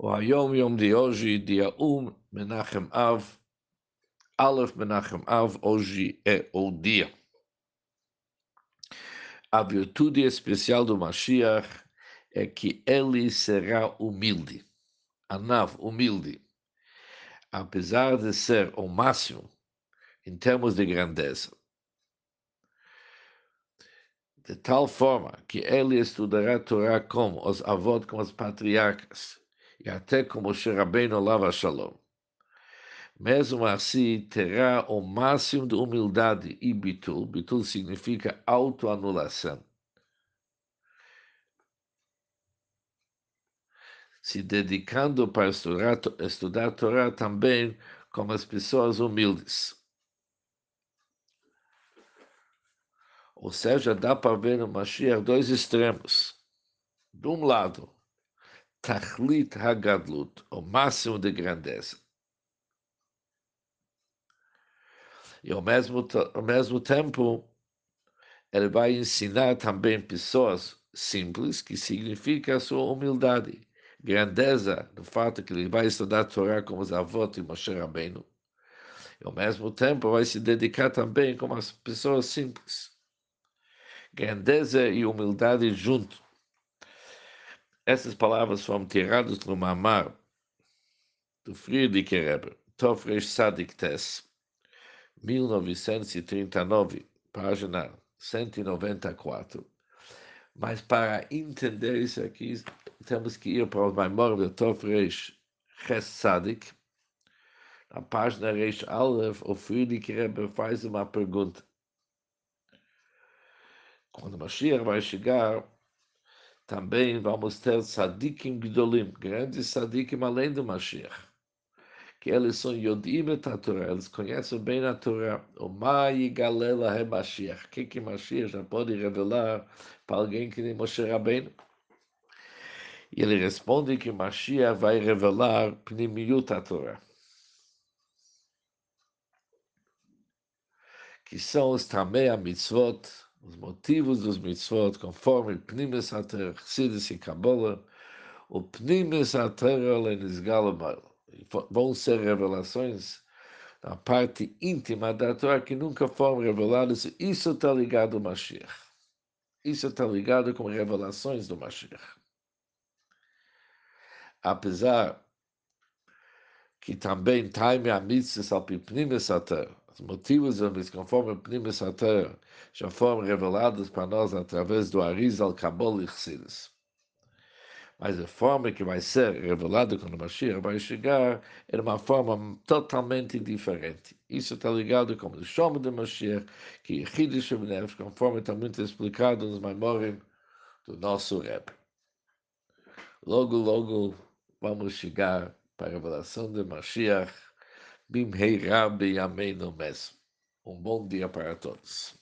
Hoje, dia 1, Menachem Av, Aleph Menachem Av, hoje é o dia. A virtude especial do Mashiach é que ele será humilde. Anav, humilde. Apesar de ser o máximo em termos de grandeza. De tal forma que ele estudará a Torá como os avós, como os patriarcas e até como Sherabeinu Lava Shalom. Mesmo assim, terá o máximo de humildade e bitul. Bitul significa autoanulação. Se dedicando para estudar, estudar Torá também como as pessoas humildes. Ou seja, dá para ver no Mashiach dois extremos. De um lado, Tachlit Hagadlut, o máximo de grandeza. E ao mesmo, ao mesmo tempo, ele vai ensinar também pessoas simples, que significa a sua humildade, grandeza, no fato que ele vai estudar a Torá como os avós de Moshe Rabbeinu. E ao mesmo tempo vai se dedicar também como as pessoas simples. Grandeza e humildade junto. Essas palavras foram tiradas no Mamar do Friedrich Rebbe, Tofresh Sadik Tess, 1939, página 194. Mas para entender isso aqui, temos que ir para o Maimor do Tofresh Ches Sadik. Na página Reish Aleph, o Friedrich Rebbe faz uma pergunta. Quando Mashiach vai chegar, também vamos ter sadikim gdolim, grandes sadikim além do Mashiach, que eles são yodim et Torá, eles conhecem bem a Torá, o mai galela é Mashiach, o que que Mashiach já pode revelar para alguém que nem Moshe Rabbeinu? E ele responde que Mashiach vai revelar pnimiut a Torá. Que são os tamei mitzvot, os motivos dos mitzvot, conforme Pnimis Ater, Chassidus e Kabbalah, o Pnimis Ater Lenisgalamal. Vão ser revelações na parte íntima da Torá que nunca foram reveladas. Isso está ligado ao Mashiach. Isso está ligado com revelações do Mashiach. Apesar que também time a mitzvah al pnimis ater, motivos deles, conforme o Pnimis Sater, já foram revelados para nós através do Arizal Kabul e Chassidus. Mas a forma que vai ser revelada quando o Mashiach vai chegar é uma forma totalmente diferente. Isso está ligado com o chama de Mashiach, que é Hidish Nefesh, conforme está muito explicado nos Maimorim do nosso Rebbe. Logo, logo vamos chegar para a revelação de Mashiach Bimheirá Beyamei no mesmo. Um bom dia para todos.